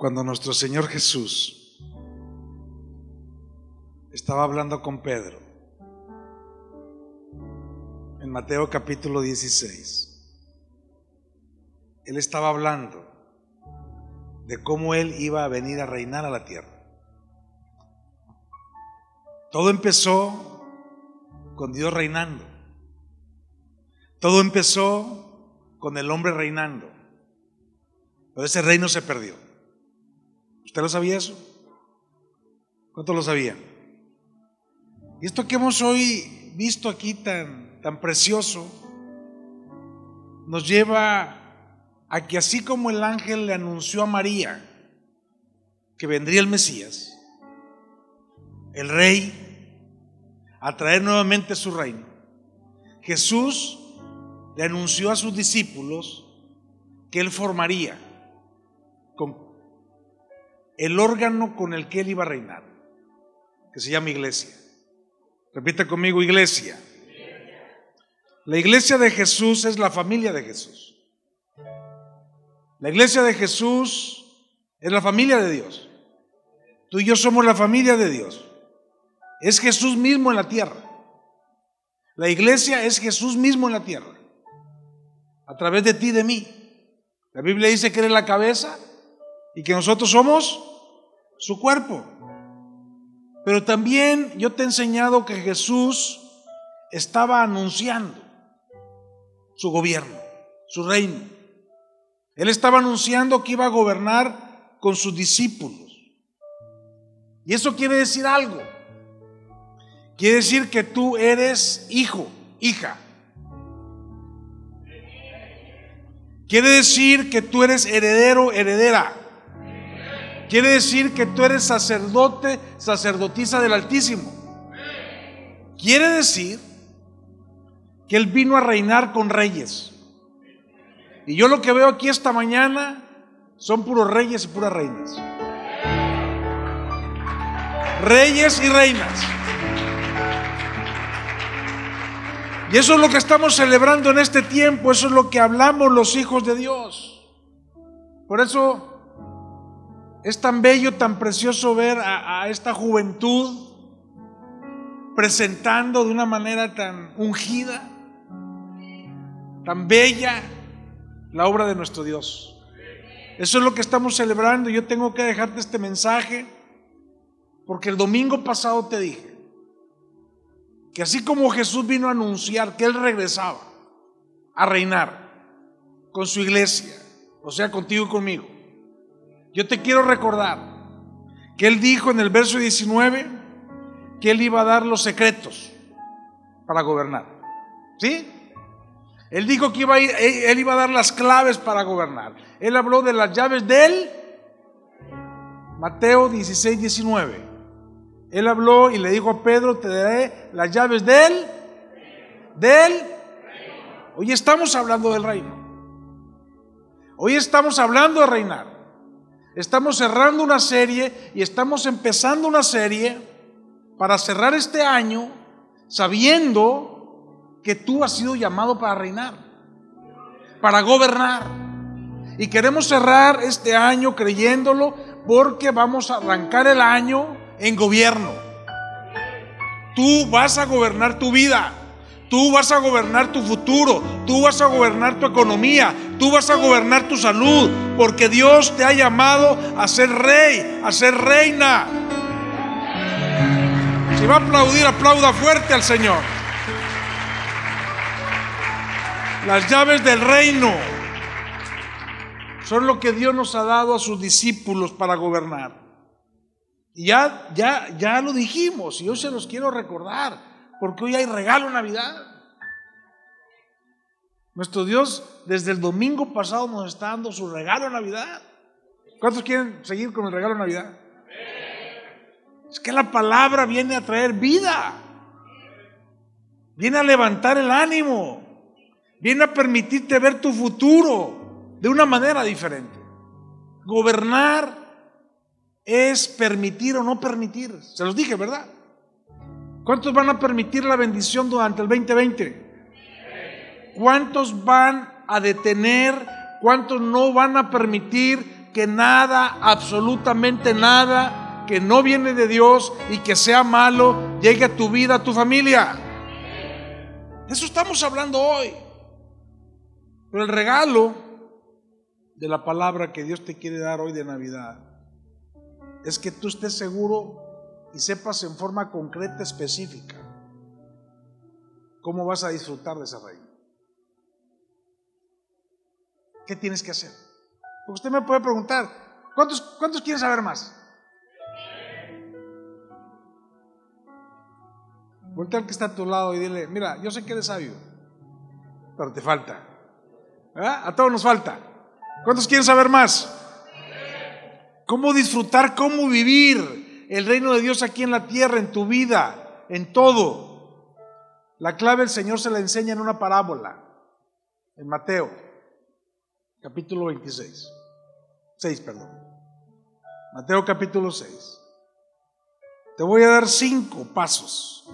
cuando nuestro Señor Jesús estaba hablando con Pedro en Mateo capítulo 16. Él estaba hablando de cómo Él iba a venir a reinar a la tierra. Todo empezó con Dios reinando. Todo empezó con el hombre reinando. Pero ese reino se perdió. ¿Usted lo sabía eso? ¿Cuántos lo sabían? Y esto que hemos hoy visto aquí tan, tan precioso nos lleva a que así como el ángel le anunció a María que vendría el Mesías, el rey, a traer nuevamente su reino, Jesús le anunció a sus discípulos que él formaría el órgano con el que él iba a reinar, que se llama iglesia. Repite conmigo, iglesia. La iglesia de Jesús es la familia de Jesús. La iglesia de Jesús es la familia de Dios. Tú y yo somos la familia de Dios. Es Jesús mismo en la tierra. La iglesia es Jesús mismo en la tierra. A través de ti y de mí. La Biblia dice que eres la cabeza y que nosotros somos su cuerpo. Pero también yo te he enseñado que Jesús estaba anunciando su gobierno, su reino. Él estaba anunciando que iba a gobernar con sus discípulos. Y eso quiere decir algo. Quiere decir que tú eres hijo, hija. Quiere decir que tú eres heredero, heredera. Quiere decir que tú eres sacerdote, sacerdotisa del Altísimo. Quiere decir que Él vino a reinar con reyes. Y yo lo que veo aquí esta mañana son puros reyes y puras reinas. Reyes y reinas. Y eso es lo que estamos celebrando en este tiempo, eso es lo que hablamos los hijos de Dios. Por eso es tan bello, tan precioso ver a, esta juventud presentando de una manera tan ungida, tan bella la obra de nuestro Dios. Eso es lo que estamos celebrando. Yo tengo que dejarte este mensaje porque el domingo pasado te dije que así como Jesús vino a anunciar que Él regresaba a reinar con su iglesia, o sea, contigo y conmigo, yo te quiero recordar que Él dijo en el verso 19 que Él iba a dar los secretos para gobernar. ¿Sí? Él dijo que iba a Él iba a dar las claves para gobernar. Él habló de las llaves del Mateo 16, 19. Él habló y le dijo a Pedro, te daré las llaves del, del, hoy estamos hablando del reino. Hoy estamos hablando de reinar. Estamos cerrando una serie y estamos empezando una serie para cerrar este año sabiendo que tú has sido llamado para reinar, para gobernar. Y queremos cerrar este año creyéndolo porque vamos a arrancar el año en gobierno. Tú vas a gobernar tu vida. Tú vas a gobernar tu futuro, tú vas a gobernar tu economía, tú vas a gobernar tu salud, porque Dios te ha llamado a ser rey, a ser reina. Si va a aplaudir, aplauda fuerte al Señor. Las llaves del reino son lo que Dios nos ha dado a sus discípulos para gobernar. Y ya, ya, ya lo dijimos y yo se los quiero recordar porque hoy hay regalo Navidad. Nuestro Dios desde el domingo pasado nos está dando su regalo Navidad. ¿Cuántos quieren seguir con el regalo Navidad? Es que la palabra viene a traer vida. Viene a levantar el ánimo. Viene a permitirte ver tu futuro de una manera diferente. Gobernar es permitir o no permitir. Se los dije, ¿verdad? ¿Cuántos van a permitir la bendición durante el 2020? ¿Cuántos van a detener? ¿Cuántos no van a permitir que nada, absolutamente nada, que no viene de Dios y que sea malo, llegue a tu vida, a tu familia. Eso estamos hablando hoy. Pero el regalo de la palabra que Dios te quiere dar hoy de Navidad es que tú estés seguro y sepas en forma concreta, específica, cómo vas a disfrutar de ese reino. ¿Qué tienes que hacer? Porque usted me puede preguntar, ¿cuántos, cuántos quieren saber más? Voltea al que está a tu lado y dile, mira, yo sé que eres sabio, pero te falta. A todos nos falta. ¿Cuántos quieren saber más? ¿Cómo disfrutar, cómo vivir el reino de Dios aquí en la tierra, en tu vida, en todo? La clave el Señor se la enseña en una parábola, en Mateo, capítulo 26. 6, perdón. Mateo capítulo 6. Te voy a dar cinco pasos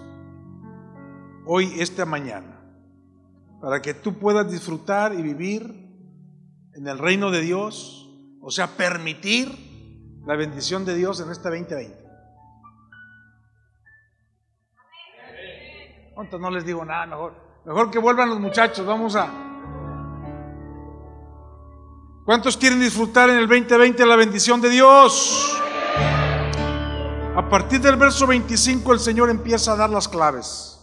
hoy, esta mañana para que tú puedas disfrutar y vivir en el reino de Dios, o sea, permitir la bendición de Dios en este 2020. Entonces no les digo nada, mejor, mejor que vuelvan los muchachos, vamos a... ¿Cuántos quieren disfrutar en el 2020 la bendición de Dios? A partir del verso 25 el Señor empieza a dar las claves.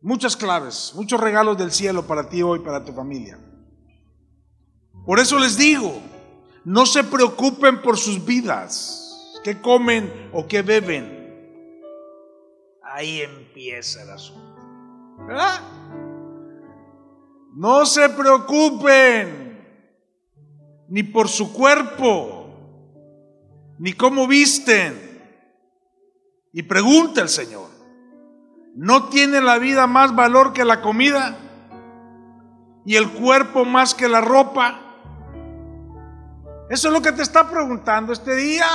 Muchas claves, muchos regalos del cielo para ti hoy, para tu familia. Por eso les digo, no se preocupen por sus vidas, qué comen o qué beben. Ahí empieza el asunto. ¿Verdad? No se preocupen ni por su cuerpo, ni cómo visten. Y pregunta el Señor. ¿No tiene la vida más valor que la comida? ¿Y el cuerpo más que la ropa? Eso es lo que te está preguntando este día.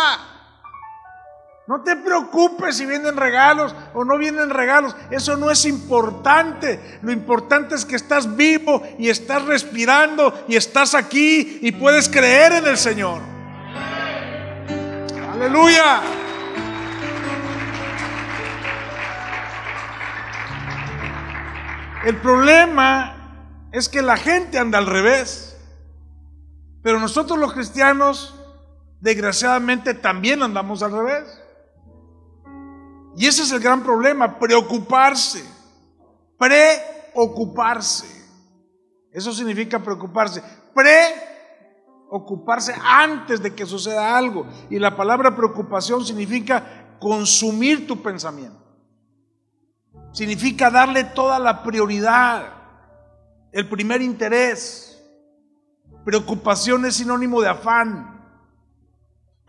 No te preocupes si vienen regalos o no vienen regalos. Eso no es importante. Lo importante es que estás vivo y estás respirando y estás aquí y puedes creer en el Señor. Aleluya. El problema es que la gente anda al revés. Pero nosotros los cristianos, desgraciadamente, también andamos al revés. Y ese es el gran problema, preocuparse, preocuparse. Eso significa preocuparse, preocuparse antes de que suceda algo. Y la palabra preocupación significa consumir tu pensamiento. Significa darle toda la prioridad, el primer interés. Preocupación es sinónimo de afán.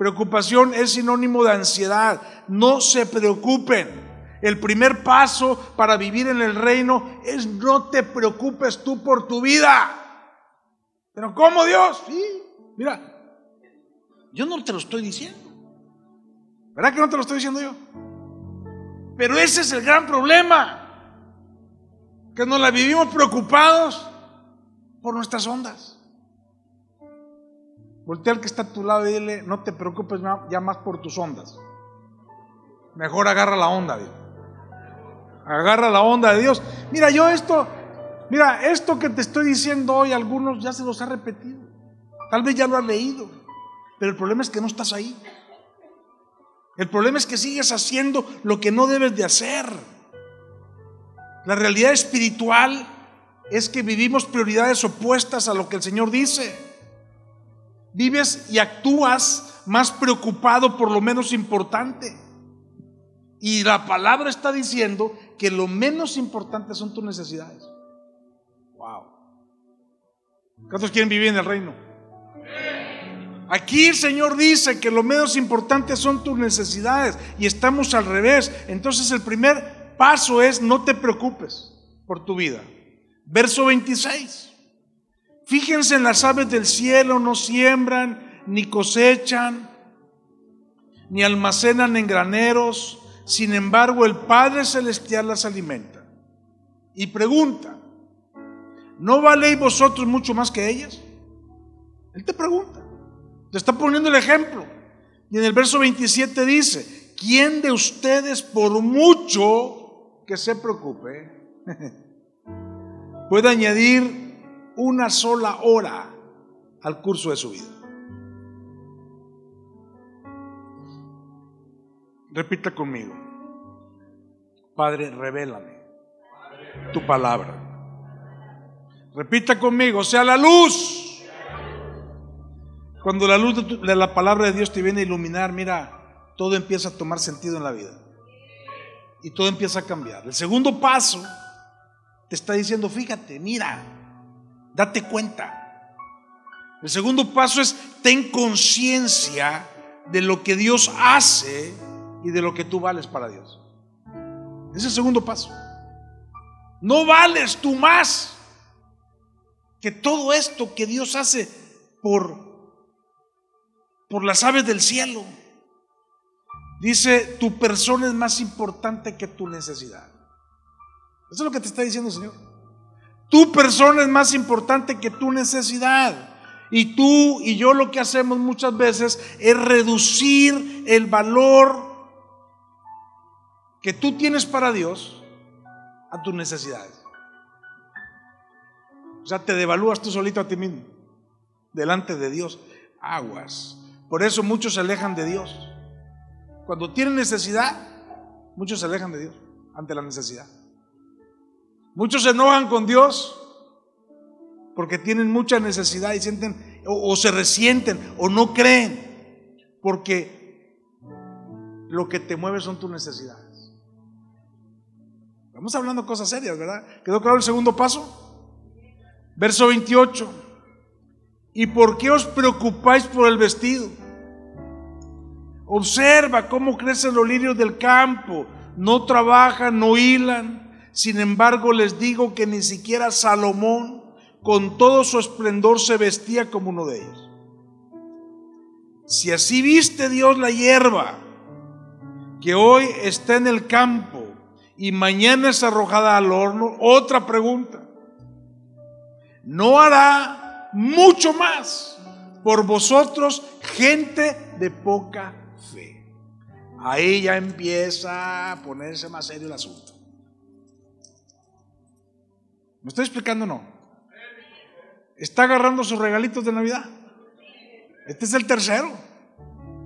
Preocupación es sinónimo de ansiedad. No se preocupen. El primer paso para vivir en el reino es no te preocupes tú por tu vida. Pero ¿cómo Dios? Sí, mira, yo no te lo estoy diciendo. ¿Verdad que no te lo estoy diciendo yo? Pero ese es el gran problema, que nos la vivimos preocupados por nuestras ondas. Voltea al que está a tu lado y dile, no te preocupes ya más por tus ondas. Mejor agarra la onda, Dios. Agarra la onda de Dios. Mira, yo esto, mira, esto que te estoy diciendo hoy, algunos ya se los ha repetido. Tal vez ya lo has leído. Pero el problema es que no estás ahí. El problema es que sigues haciendo lo que no debes de hacer. La realidad espiritual es que vivimos prioridades opuestas a lo que el Señor dice. Vives y actúas más preocupado por lo menos importante. Y la palabra está diciendo que lo menos importante son tus necesidades. Wow. ¿Cuántos quieren vivir en el reino? Aquí el Señor dice que lo menos importante son tus necesidades y estamos al revés. Entonces el primer paso es no te preocupes por tu vida. Verso 26. Fíjense en las aves del cielo, no siembran, ni cosechan, ni almacenan en graneros. Sin embargo, el Padre Celestial las alimenta. Y pregunta, ¿no valéis vosotros mucho más que ellas? Él te pregunta. Te está poniendo el ejemplo. Y en el verso 27 dice, ¿quién de ustedes por mucho que se preocupe puede añadir una sola hora al curso de su vida? Repita conmigo. Padre, revélame tu palabra. Repita conmigo, sea la luz. Cuando la luz de, la palabra de Dios te viene a iluminar, mira, todo empieza a tomar sentido en la vida. Y todo empieza a cambiar. El segundo paso te está diciendo, fíjate, mira, date cuenta. El segundo paso es, ten conciencia de lo que Dios hace y de lo que tú vales para Dios. Es el segundo paso. No vales tú más que todo esto que Dios hace por, por las aves del cielo. Dice, tu persona es más importante que tu necesidad. Eso es lo que te está diciendo el Señor. Tu persona es más importante que tu necesidad. Y tú y yo lo que hacemos muchas veces es reducir el valor que tú tienes para Dios a tus necesidades. O sea, te devalúas tú solito a ti mismo, delante de Dios. Aguas. Por eso muchos se alejan de Dios. Cuando tienen necesidad, muchos se alejan de Dios ante la necesidad. Muchos se enojan con Dios porque tienen mucha necesidad y sienten o, se resienten o no creen porque lo que te mueve son tus necesidades. Estamos hablando cosas serias, ¿verdad? ¿Quedó claro el segundo paso? Verso 28. ¿Y por qué os preocupáis por el vestido? Observa cómo crecen los lirios del campo. No trabajan, no hilan. Sin embargo, les digo que ni siquiera Salomón, con todo su esplendor, se vestía como uno de ellos. Si así viste Dios la hierba, que hoy está en el campo, y mañana es arrojada al horno, otra pregunta. ¿No hará mucho más por vosotros gente de poca fe? Ahí ya empieza a ponerse más serio el asunto. ¿Me estoy explicando o no? ¿Está agarrando sus regalitos de Navidad? Este es el tercero.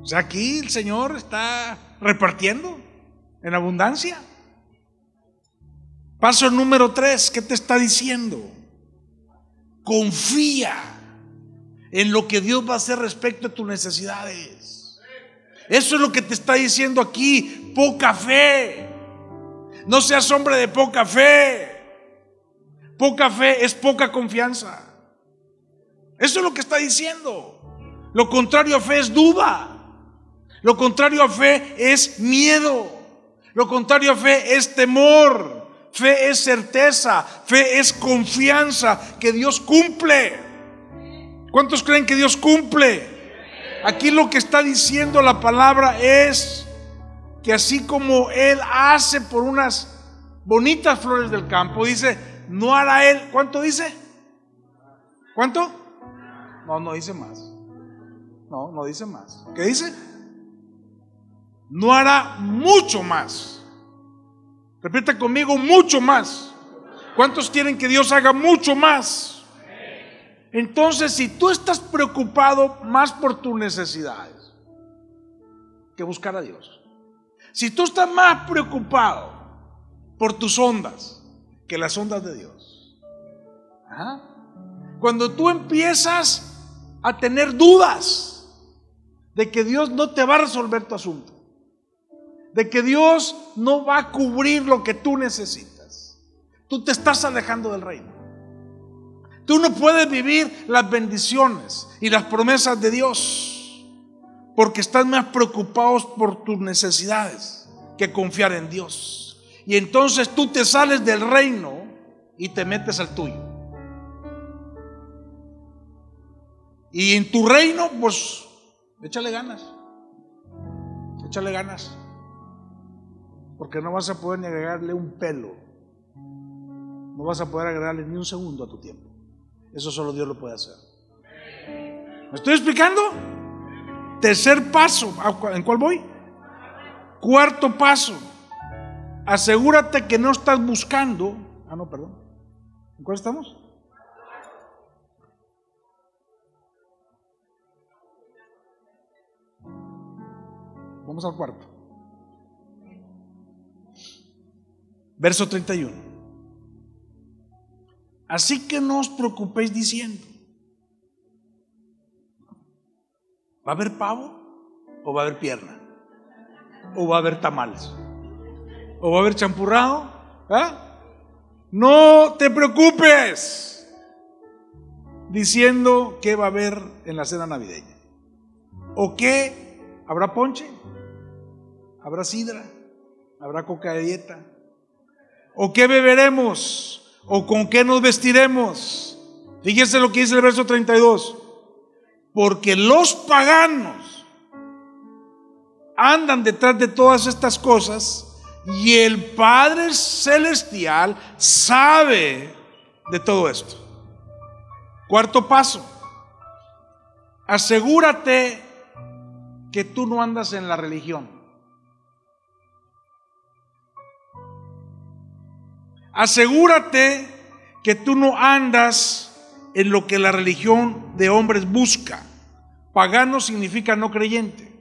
O sea, aquí el Señor está repartiendo en abundancia. Paso número tres, ¿qué te está diciendo? Confía en lo que Dios va a hacer respecto a tus necesidades. Eso es lo que te está diciendo aquí, poca fe. No seas hombre de poca fe. Poca fe es poca confianza. Eso es lo que está diciendo. Lo contrario a fe es duda. Lo contrario a fe es miedo. Lo contrario a fe es temor. Fe es certeza, fe es confianza que Dios cumple. ¿Cuántos creen que Dios cumple? Aquí lo que está diciendo la palabra es que así como Él hace por unas bonitas flores del campo, dice, no hará Él, ¿cuánto dice? ¿Cuánto? No, no dice más. No, no dice más. ¿Qué dice? No hará mucho más Repita conmigo, mucho más. ¿Cuántos quieren que Dios haga mucho más? Entonces, si tú estás preocupado más por tus necesidades que buscar a Dios, si tú estás más preocupado por tus ondas que las ondas de Dios, cuando tú empiezas a tener dudas de que Dios no te va a resolver tu asunto, de que Dios no va a cubrir lo que tú necesitas. Tú te estás alejando del reino. Tú no puedes vivir las bendiciones y las promesas de Dios porque estás más preocupados por tus necesidades que confiar en Dios. Y entonces tú te sales del reino y te metes al tuyo. Y en tu reino, pues, échale ganas. Échale ganas porque no vas a poder ni agregarle un pelo. No vas a poder agregarle ni un segundo a tu tiempo. Eso solo Dios lo puede hacer. ¿Me estoy explicando? Tercer paso, ¿en cuál voy? Cuarto paso, asegúrate que no estás buscando. Ah, no, perdón. ¿En cuál estamos? Vamos al cuarto. Verso 31. Así que no os preocupéis diciendo, ¿va a haber pavo o va a haber pierna? ¿O va a haber tamales? ¿O va a haber champurrado? ¿Ah? No te preocupes diciendo qué va a haber en la cena navideña. ¿O qué? ¿Habrá ponche? ¿Habrá sidra? ¿Habrá coca de dieta? ¿O qué beberemos? ¿O con qué nos vestiremos? Fíjese lo que dice el verso 32. Porque los paganos andan detrás de todas estas cosas y el Padre Celestial sabe de todo esto. Cuarto paso. Asegúrate que tú no andas en la religión. Asegúrate que tú no andas en lo que la religión de hombres busca. Pagano significa no creyente.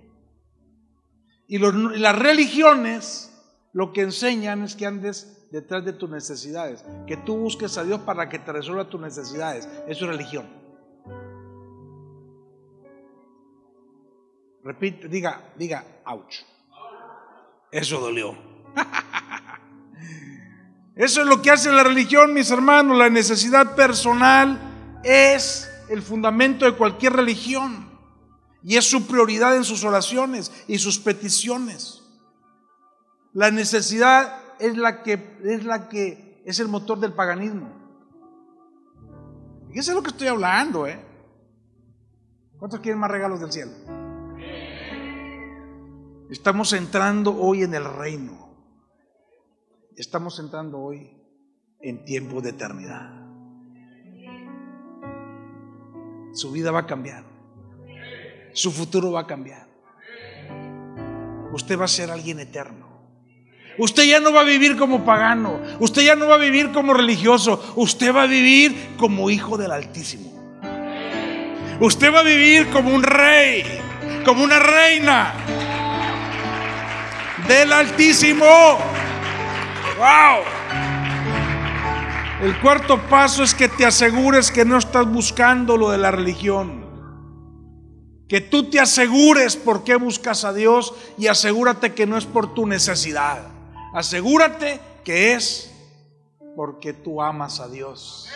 Y las religiones lo que enseñan es que andes detrás de tus necesidades, que tú busques a Dios para que te resuelva tus necesidades. Eso es religión. Repite, diga, diga, ouch. Eso dolió. Eso es lo que hace la religión, mis hermanos. La necesidad personal es el fundamento de cualquier religión. Y es su prioridad en sus oraciones y sus peticiones. La necesidad es la que es, la que es el motor del paganismo. Fíjense lo que estoy hablando, ¿eh? ¿Cuántos quieren más regalos del cielo? Estamos entrando hoy en el reino. Estamos entrando hoy en tiempo de eternidad. Su vida va a cambiar. Su futuro va a cambiar. Usted va a ser alguien eterno. Usted ya no va a vivir como pagano. Usted ya no va a vivir como religioso. Usted va a vivir como hijo del Altísimo. Usted va a vivir como un rey, como una reina del Altísimo. ¡Wow! El cuarto paso es que te asegures que no estás buscando lo de la religión. Que tú te asegures por qué buscas a Dios y asegúrate que no es por tu necesidad. Asegúrate que es porque tú amas a Dios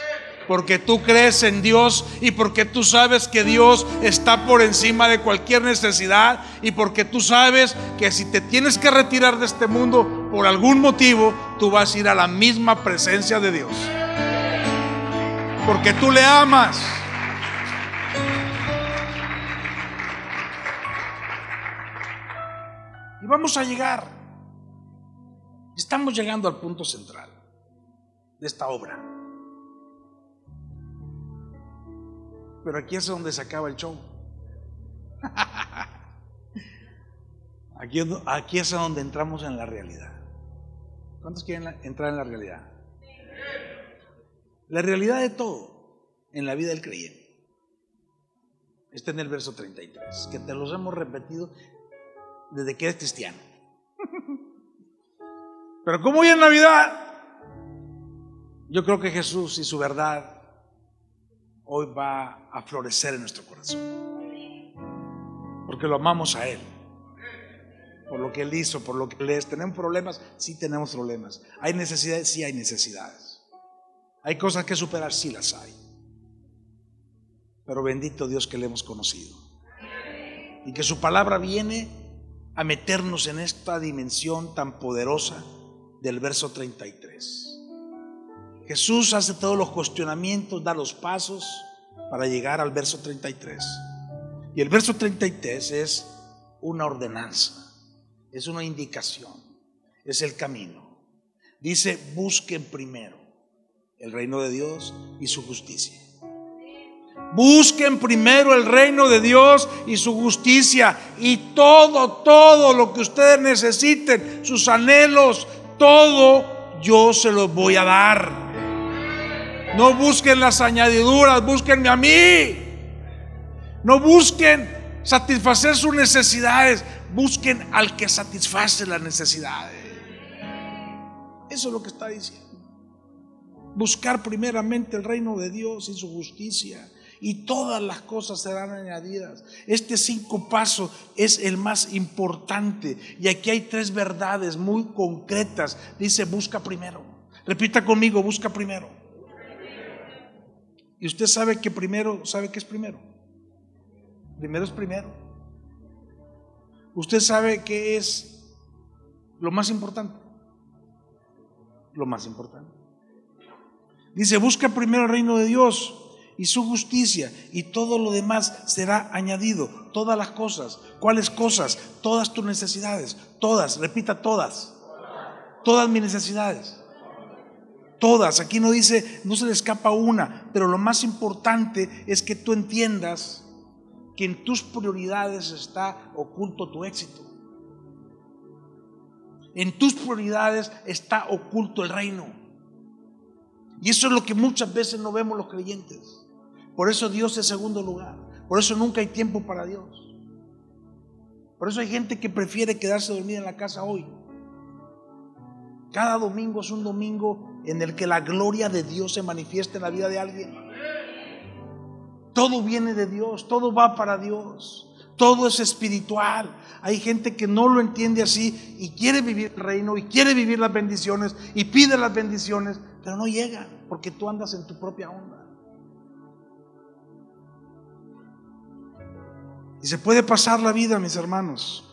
porque tú crees en Dios y porque tú sabes que Dios está por encima de cualquier necesidad y porque tú sabes que si te tienes que retirar de este mundo por algún motivo, tú vas a ir a la misma presencia de Dios. Porque tú le amas. Y vamos a llegar. Estamos llegando al punto central de esta obra. Pero aquí es donde se acaba el show. Aquí, es donde entramos en la realidad. ¿Cuántos quieren entrar en la realidad? La realidad de todo en la vida del creyente está en el verso 33, que te los hemos repetido desde que eres cristiano. Pero como hoy en Navidad, yo creo que Jesús y su verdad hoy va a florecer en nuestro corazón. Porque lo amamos a Él. Por lo que Él hizo, por lo que Él es. ¿Tenemos problemas? Sí tenemos problemas. ¿Hay necesidades? Sí hay necesidades. ¿Hay cosas que superar? Sí las hay. Pero bendito Dios que le hemos conocido. Y que su palabra viene a meternos en esta dimensión tan poderosa del verso 33. Jesús hace todos los cuestionamientos, da los pasos para llegar al verso 33. Y el verso 33 es una ordenanza, es una indicación, es el camino. Dice, busquen primero el reino de Dios y su justicia. Busquen primero el reino de Dios y su justicia y todo, todo lo que ustedes necesiten, sus anhelos, todo yo se los voy a dar. No busquen las añadiduras, búsquenme a mí. No busquen satisfacer sus necesidades, busquen al que satisface las necesidades. Eso es lo que está diciendo. Buscar primeramente el reino de Dios y su justicia y todas las cosas serán añadidas. Este cinco paso es el más importante y aquí hay tres verdades muy concretas. Dice, busca primero. Repita conmigo, busca primero. Y usted sabe que primero, ¿sabe qué es primero? Primero es primero. Usted sabe qué es lo más importante. Lo más importante. Dice, busca primero el reino de Dios y su justicia y todo lo demás será añadido. Todas las cosas. ¿Cuáles cosas? Todas tus necesidades. Todas. Repita todas. Todas mis necesidades. Todas. Aquí no dice, no se le escapa una. Pero lo más importante es que tú entiendas que en tus prioridades está oculto tu éxito. En tus prioridades está oculto el reino. Y eso es lo que muchas veces no vemos los creyentes. Por eso Dios es segundo lugar. Por eso nunca hay tiempo para Dios. Por eso hay gente que prefiere quedarse dormida en la casa hoy. Cada domingo es un domingo en el que la gloria de Dios se manifiesta en la vida de alguien. Todo viene de Dios, todo va para Dios, todo es espiritual. Hay gente que no lo entiende así y quiere vivir el reino y quiere vivir las bendiciones y pide las bendiciones, pero no llega porque tú andas en tu propia onda. Y se puede pasar la vida, mis hermanos.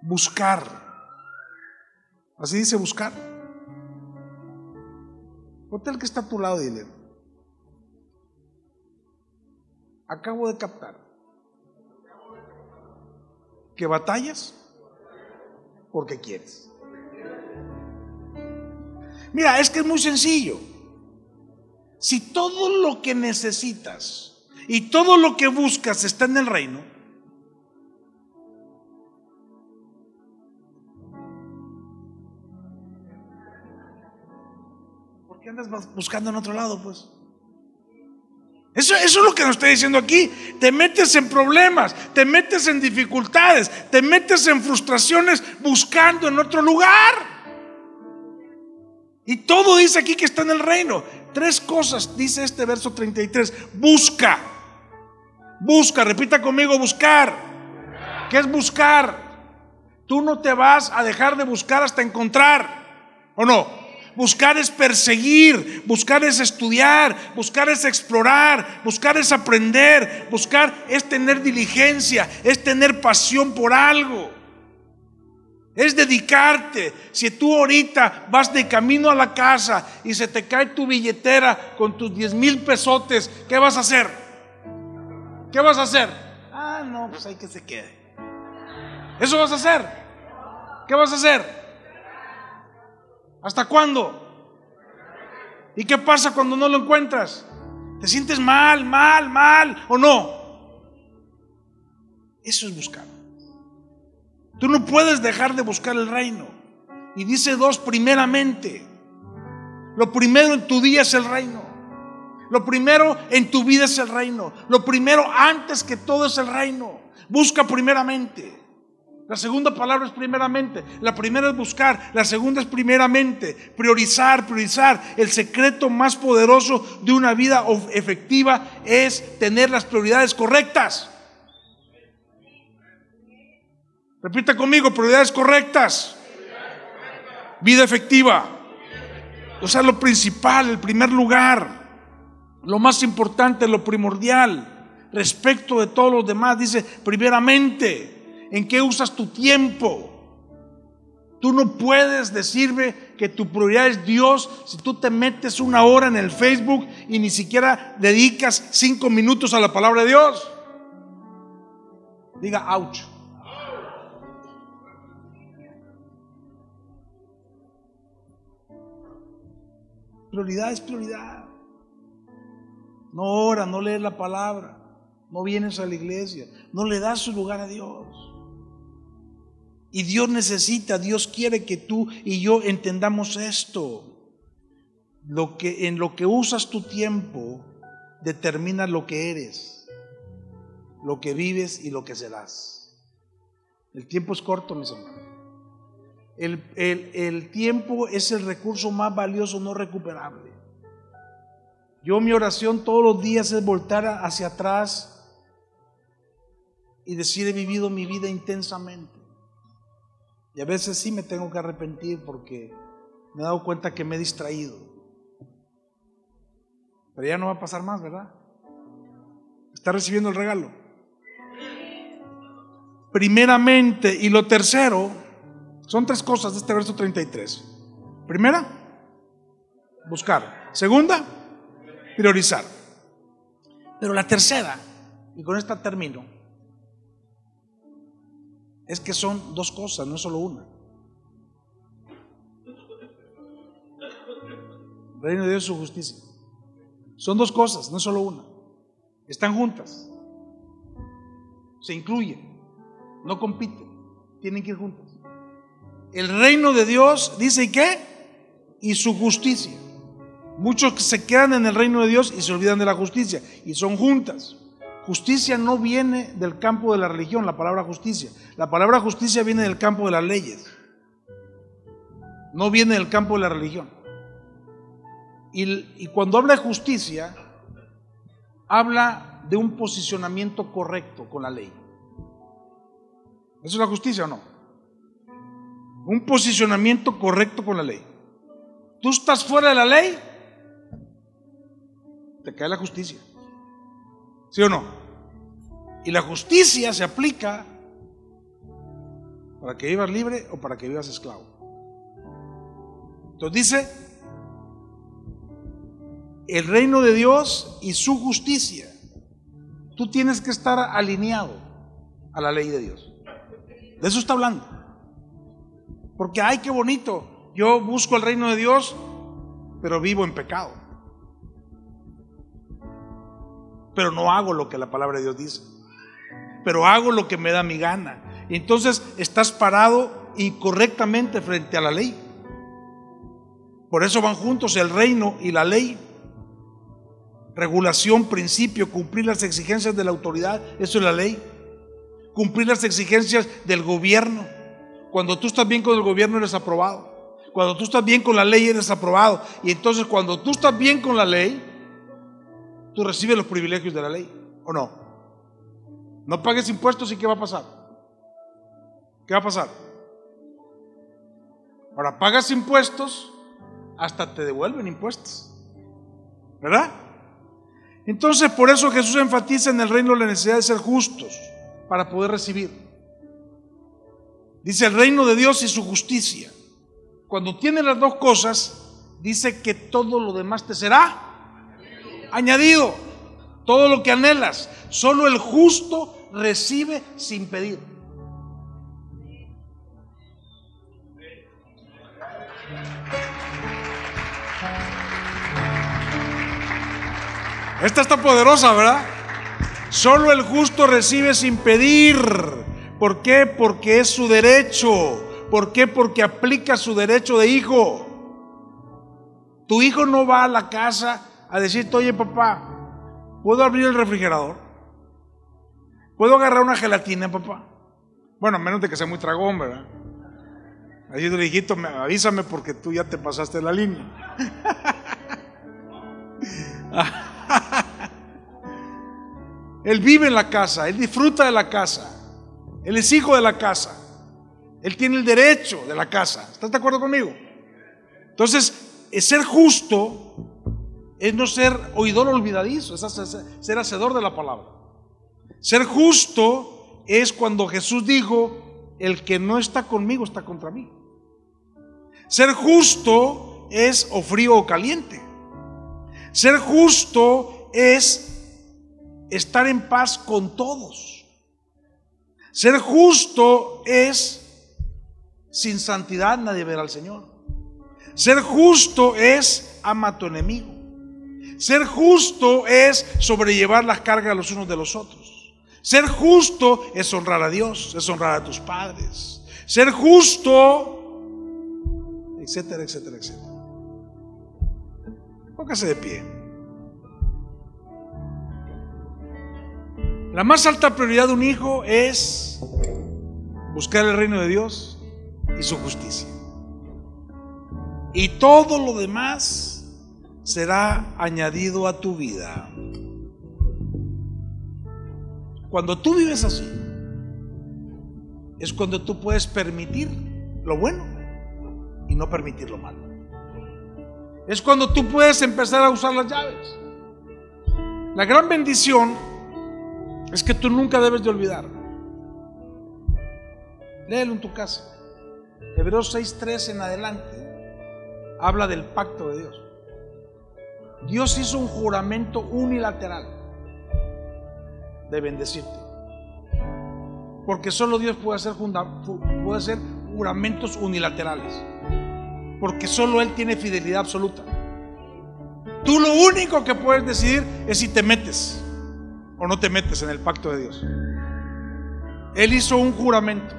Buscar. Así dice buscar. Hotel que está a tu lado dile. Acabo de captar que batallas porque quieres. Mira, es que es muy sencillo. Si todo lo que necesitas y todo lo que buscas está en el reino, ¿por qué andas buscando en otro lado, pues? Eso, es lo que nos está diciendo aquí. Te metes en problemas, te metes en dificultades, te metes en frustraciones buscando en otro lugar. Y todo dice aquí que está en el reino. Tres cosas dice este verso 33. Busca. Busca, repita conmigo, buscar. ¿Qué es buscar? Tú no te vas a dejar de buscar hasta encontrar. ¿O no? Buscar es perseguir, buscar es estudiar, buscar es explorar, buscar es aprender, buscar es tener diligencia, es tener pasión por algo. Es dedicarte. Si tú ahorita vas de camino a la casa y se te cae tu billetera con tus 10 mil pesotes, ¿qué vas a hacer? ¿Qué vas a hacer? Ah, no, pues hay que se quede. ¿Eso vas a hacer? ¿Qué vas a hacer? ¿Hasta cuándo? ¿Y qué pasa cuando no lo encuentras? ¿Te sientes mal, mal, mal o no? Eso es buscar. Tú no puedes dejar de buscar el reino. Y dice dos, primeramente. Lo primero en tu día es el reino. Lo primero en tu vida es el reino. Lo primero antes que todo es el reino. Busca primeramente. La segunda palabra es primeramente. La primera es buscar. La segunda es primeramente. Priorizar, priorizar. El secreto más poderoso de una vida efectiva es tener las prioridades correctas. Repita conmigo, prioridades correctas. Vida efectiva. O sea, lo principal, el primer lugar lo más importante, lo primordial, respecto de todos los demás, dice, primeramente, ¿en qué usas tu tiempo? Tú no puedes decirme que tu prioridad es Dios si tú te metes una hora en el Facebook y ni siquiera dedicas cinco minutos a la palabra de Dios. Diga, ouch. Prioridad es prioridad. No ora, no lees la palabra, no vienes a la iglesia, no le das su lugar a Dios. Y Dios necesita, Dios quiere que tú y yo entendamos esto. Lo que en lo que usas tu tiempo determina lo que eres, lo que vives y lo que serás. El tiempo es corto, mis hermanos. El, el tiempo es el recurso más valioso, no recuperable. Yo mi oración todos los días es voltar hacia atrás y decir he vivido mi vida intensamente. Y a veces sí me tengo que arrepentir porque me he dado cuenta que me he distraído. Pero ya no va a pasar más, ¿verdad? Está recibiendo el regalo. Primeramente, y lo tercero, son tres cosas de este verso 33. Primera, buscar. Segunda, priorizar. Pero la tercera, y con esta termino, es que son dos cosas, no solo una. reino de Dios y su justicia. Son dos cosas, no solo una. Están juntas. Se incluyen. No compiten. Tienen que ir juntas. El reino de Dios dice, ¿y qué? Y su justicia. Muchos se quedan en el reino de Dios y se olvidan de la justicia. Y son juntas. Justicia no viene del campo de la religión, la palabra justicia. La palabra justicia viene del campo de las leyes. No viene del campo de la religión. Y, cuando habla de justicia, habla de un posicionamiento correcto con la ley. ¿Eso es la justicia o no? Un posicionamiento correcto con la ley. Tú estás fuera de la ley, te cae la justicia. ¿Sí o no? Y la justicia se aplica para que vivas libre o para que vivas esclavo. Entonces dice, el reino de Dios y su justicia. Tú tienes que estar alineado a la ley de Dios. De eso está hablando. Porque, ay, qué bonito. Yo busco el reino de Dios, pero vivo en pecado pero no hago lo que la palabra de Dios dice. Pero hago lo que me da mi gana. Y entonces estás parado y correctamente frente a la ley. Por eso van juntos el reino y la ley. Regulación, principio, cumplir las exigencias de la autoridad, eso es la ley. Cumplir las exigencias del gobierno. Cuando tú estás bien con el gobierno eres aprobado. Cuando tú estás bien con la ley eres aprobado. Y entonces cuando tú estás bien con la ley, tú recibes los privilegios de la ley, ¿o no? No pagues impuestos y ¿qué va a pasar? ¿Qué va a pasar? Ahora pagas impuestos, hasta te devuelven impuestos. ¿Verdad? Entonces, por eso Jesús enfatiza en el reino la necesidad de ser justos para poder recibir. Dice el reino de Dios y su justicia. Cuando tienes las dos cosas, dice que todo lo demás te será añadido. Todo lo que anhelas. Solo el justo recibe sin pedir. Esta está poderosa, ¿verdad? Solo el justo recibe sin pedir. ¿Por qué? Porque es su derecho. ¿Por qué? Porque aplica su derecho de hijo. Tu hijo no va a la casa a decirte, oye papá, ¿puedo abrir el refrigerador? ¿Puedo agarrar una gelatina, papá? Bueno, menos de que sea muy tragón, ¿verdad? Ahí le hijito, avísame porque tú ya te pasaste la línea. él vive en la casa, él disfruta de la casa, él es hijo de la casa, él tiene el derecho de la casa. ¿Estás de acuerdo conmigo? Entonces, ser justo es no ser oidor olvidadizo, es ser hacedor de la palabra. Ser justo es cuando Jesús dijo, el que no está conmigo está contra mí. Ser justo es o frío o caliente. Ser justo es estar en paz con todos. Ser justo es sin santidad nadie verá al Señor. Ser justo es ama a tu enemigo. Ser justo es sobrellevar las cargas los unos de los otros. Ser justo es honrar a Dios, es honrar a tus padres. Ser justo, etcétera, etcétera, etcétera. Póngase de pie. La más alta prioridad de un hijo es buscar el reino de Dios y su justicia. Y todo lo demás será añadido a tu vida. Cuando tú vives así, es cuando tú puedes permitir lo bueno y no permitir lo malo. Es cuando tú puedes empezar a usar las llaves. La gran bendición es que tú nunca debes de olvidar. Léelo en tu casa. Hebreos 6.3 en adelante habla del pacto de Dios. Dios hizo un juramento unilateral de bendecirte. Porque solo Dios puede hacer, juramentos unilaterales. Porque solo Él tiene fidelidad absoluta. Tú lo único que puedes decidir es si te metes o no te metes en el pacto de Dios. Él hizo un juramento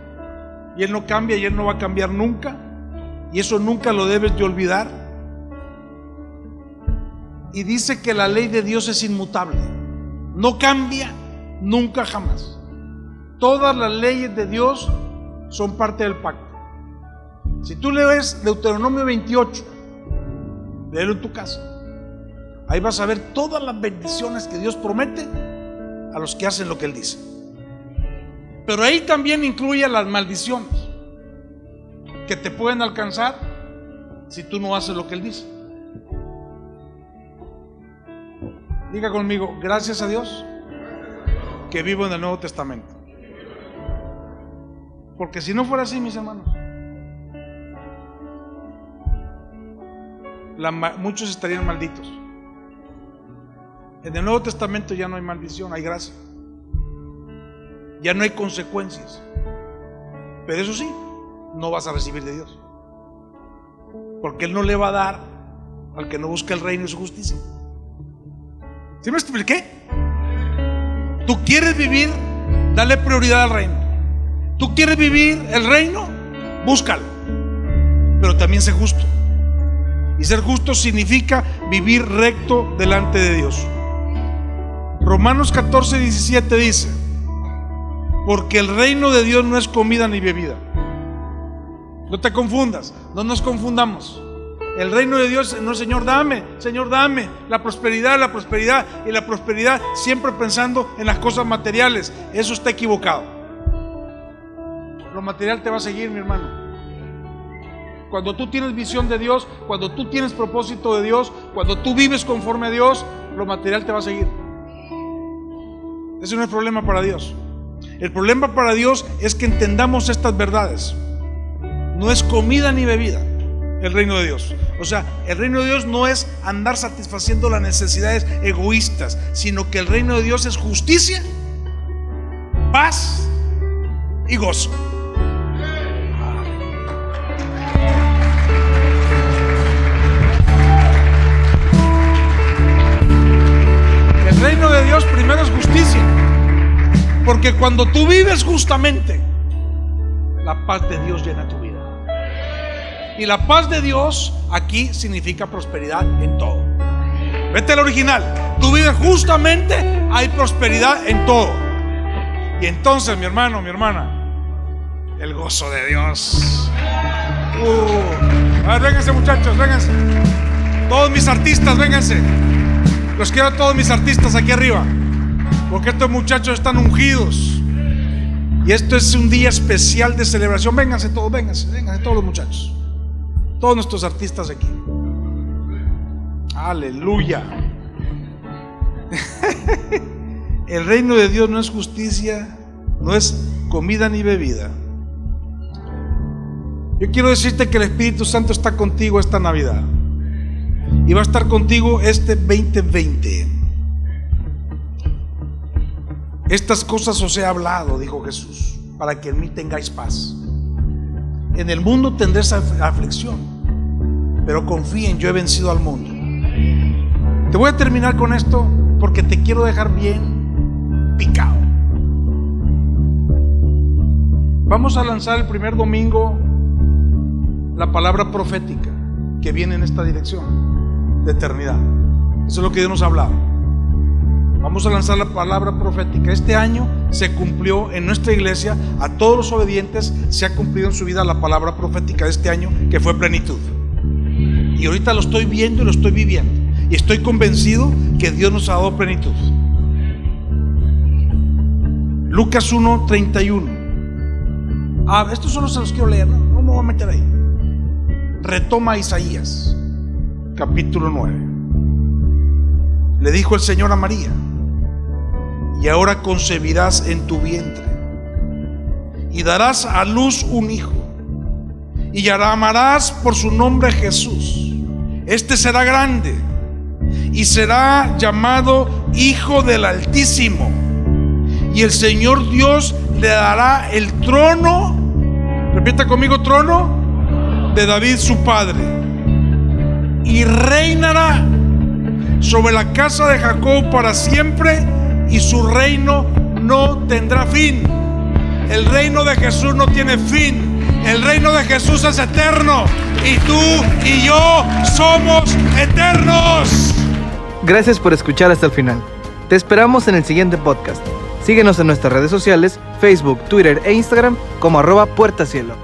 y Él no cambia y Él no va a cambiar nunca. Y eso nunca lo debes de olvidar. Y dice que la ley de Dios es inmutable. No cambia nunca jamás. Todas las leyes de Dios son parte del pacto. Si tú lees Deuteronomio 28, léelo en tu casa. Ahí vas a ver todas las bendiciones que Dios promete a los que hacen lo que Él dice. Pero ahí también incluye las maldiciones que te pueden alcanzar si tú no haces lo que Él dice. Diga conmigo, gracias a Dios que vivo en el Nuevo Testamento. Porque si no fuera así, mis hermanos, muchos estarían malditos. En el Nuevo Testamento ya no hay maldición, hay gracia. Ya no hay consecuencias. Pero eso sí, no vas a recibir de Dios. Porque Él no le va a dar al que no busca el reino y su justicia. ¿Sí me expliqué? Tú quieres vivir, dale prioridad al reino. Tú quieres vivir el reino, búscalo. Pero también sé justo. Y ser justo significa vivir recto delante de Dios. Romanos 14, 17 dice, porque el reino de Dios no es comida ni bebida. No te confundas, no nos confundamos. El reino de Dios no, Señor, dame, Señor, dame la prosperidad, la prosperidad y la prosperidad, siempre pensando en las cosas materiales. Eso está equivocado. Lo material te va a seguir, mi hermano. Cuando tú tienes visión de Dios, cuando tú tienes propósito de Dios, cuando tú vives conforme a Dios, lo material te va a seguir. Ese no es problema para Dios. El problema para Dios es que entendamos estas verdades. No es comida ni bebida el reino de Dios. O sea, el reino de Dios no es andar satisfaciendo las necesidades egoístas, sino que el reino de Dios es justicia, paz y gozo. reino de Dios primero es justicia. Porque cuando tú vives justamente, la paz de Dios llena tu vida. Y la paz de Dios aquí significa prosperidad en todo. Vete al original. Tú vives justamente, hay prosperidad en todo. Y entonces, mi hermano, mi hermana, el gozo de Dios. Uh, a ver, vénganse muchachos, vénganse. Todos mis artistas, vénganse. Los quiero a todos mis artistas aquí arriba. Porque estos muchachos están ungidos. Y esto es un día especial de celebración. Vénganse todos, vénganse, vénganse todos los muchachos. Todos nuestros artistas aquí. Aleluya. El reino de Dios no es justicia, no es comida ni bebida. Yo quiero decirte que el Espíritu Santo está contigo esta Navidad y va a estar contigo este 2020. Estas cosas os he hablado, dijo Jesús, para que en mí tengáis paz. En el mundo tendréis aflicción, pero confíen, yo he vencido al mundo. Te voy a terminar con esto porque te quiero dejar bien picado. Vamos a lanzar el primer domingo la palabra profética que viene en esta dirección de eternidad. Eso es lo que Dios nos ha hablado. Vamos a lanzar la palabra profética. Este año se cumplió en nuestra iglesia, a todos los obedientes se ha cumplido en su vida la palabra profética de este año, que fue plenitud. Y ahorita lo estoy viendo y lo estoy viviendo. Y estoy convencido que Dios nos ha dado plenitud. Lucas 1, 31. Ah, estos solo se los quiero leer, no, me voy a meter ahí. Retoma Isaías, capítulo 9. Le dijo el Señor a María, y ahora concebirás en tu vientre, y darás a luz un hijo, y llamarás por su nombre Jesús. Este será grande, y será llamado Hijo del Altísimo, y el Señor Dios le dará el trono, repita conmigo, trono de David su padre, y reinará sobre la casa de Jacob para siempre, y su reino no tendrá fin. El reino de Jesús no tiene fin. El reino de Jesús es eterno. Y tú y yo somos eternos. Gracias por escuchar hasta el final. Te esperamos en el siguiente podcast. Síguenos en nuestras redes sociales, Facebook, Twitter e Instagram como arroba puertacielo.